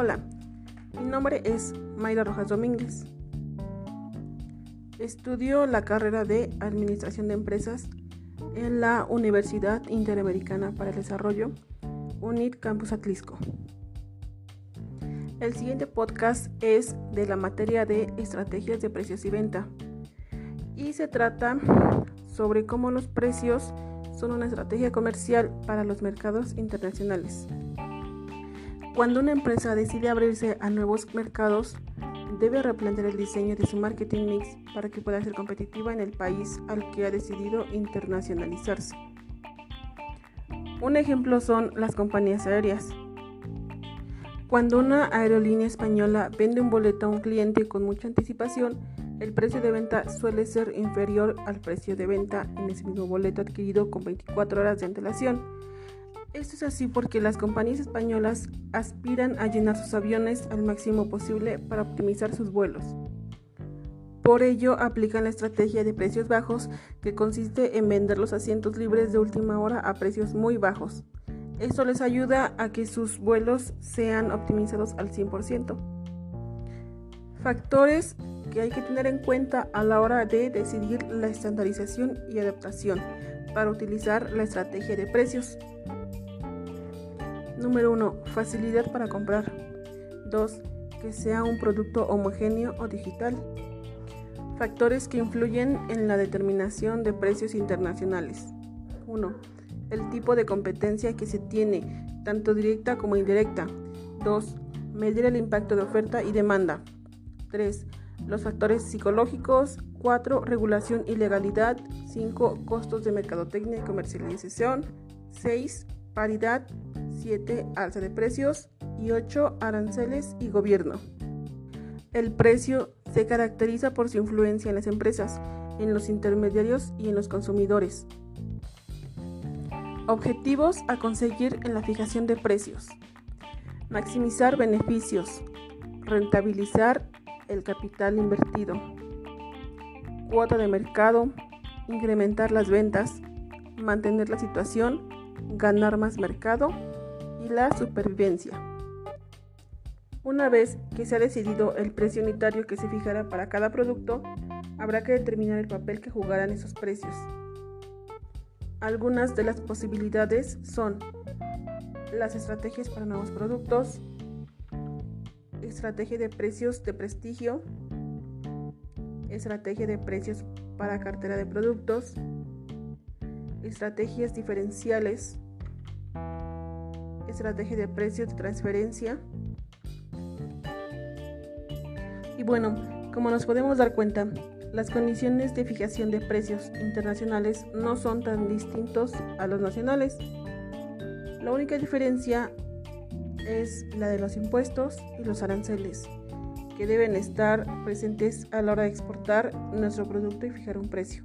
Hola, mi nombre es Mayra Rojas Domínguez. Estudio la carrera de Administración de Empresas en la Universidad Interamericana para el Desarrollo, UNIT Campus Atlisco. El siguiente podcast es de la materia de estrategias de precios y venta y se trata sobre cómo los precios son una estrategia comercial para los mercados internacionales. Cuando una empresa decide abrirse a nuevos mercados, debe replantear el diseño de su marketing mix para que pueda ser competitiva en el país al que ha decidido internacionalizarse. Un ejemplo son las compañías aéreas. Cuando una aerolínea española vende un boleto a un cliente con mucha anticipación, el precio de venta suele ser inferior al precio de venta en ese mismo boleto adquirido con 24 horas de antelación. Esto es así porque las compañías españolas aspiran a llenar sus aviones al máximo posible para optimizar sus vuelos. Por ello, aplican la estrategia de precios bajos, que consiste en vender los asientos libres de última hora a precios muy bajos. Esto les ayuda a que sus vuelos sean optimizados al 100%. Factores que hay que tener en cuenta a la hora de decidir la estandarización y adaptación para utilizar la estrategia de precios. Número 1. Facilidad para comprar. 2. Que sea un producto homogéneo o digital. Factores que influyen en la determinación de precios internacionales. 1. El tipo de competencia que se tiene, tanto directa como indirecta. 2. Medir el impacto de oferta y demanda. 3 los factores psicológicos, 4. Regulación y legalidad, 5. Costos de mercadotecnia y comercialización, 6. Paridad, 7. Alza de precios y 8. Aranceles y gobierno. El precio se caracteriza por su influencia en las empresas, en los intermediarios y en los consumidores. Objetivos a conseguir en la fijación de precios. Maximizar beneficios. Rentabilizar el capital invertido, cuota de mercado, incrementar las ventas, mantener la situación, ganar más mercado y la supervivencia. Una vez que se ha decidido el precio unitario que se fijará para cada producto, habrá que determinar el papel que jugarán esos precios. Algunas de las posibilidades son las estrategias para nuevos productos, estrategia de precios de prestigio, estrategia de precios para cartera de productos, estrategias diferenciales, estrategia de precios de transferencia. Y bueno, como nos podemos dar cuenta, las condiciones de fijación de precios internacionales no son tan distintos a los nacionales. La única diferencia es la de los impuestos y los aranceles, que deben estar presentes a la hora de exportar nuestro producto y fijar un precio.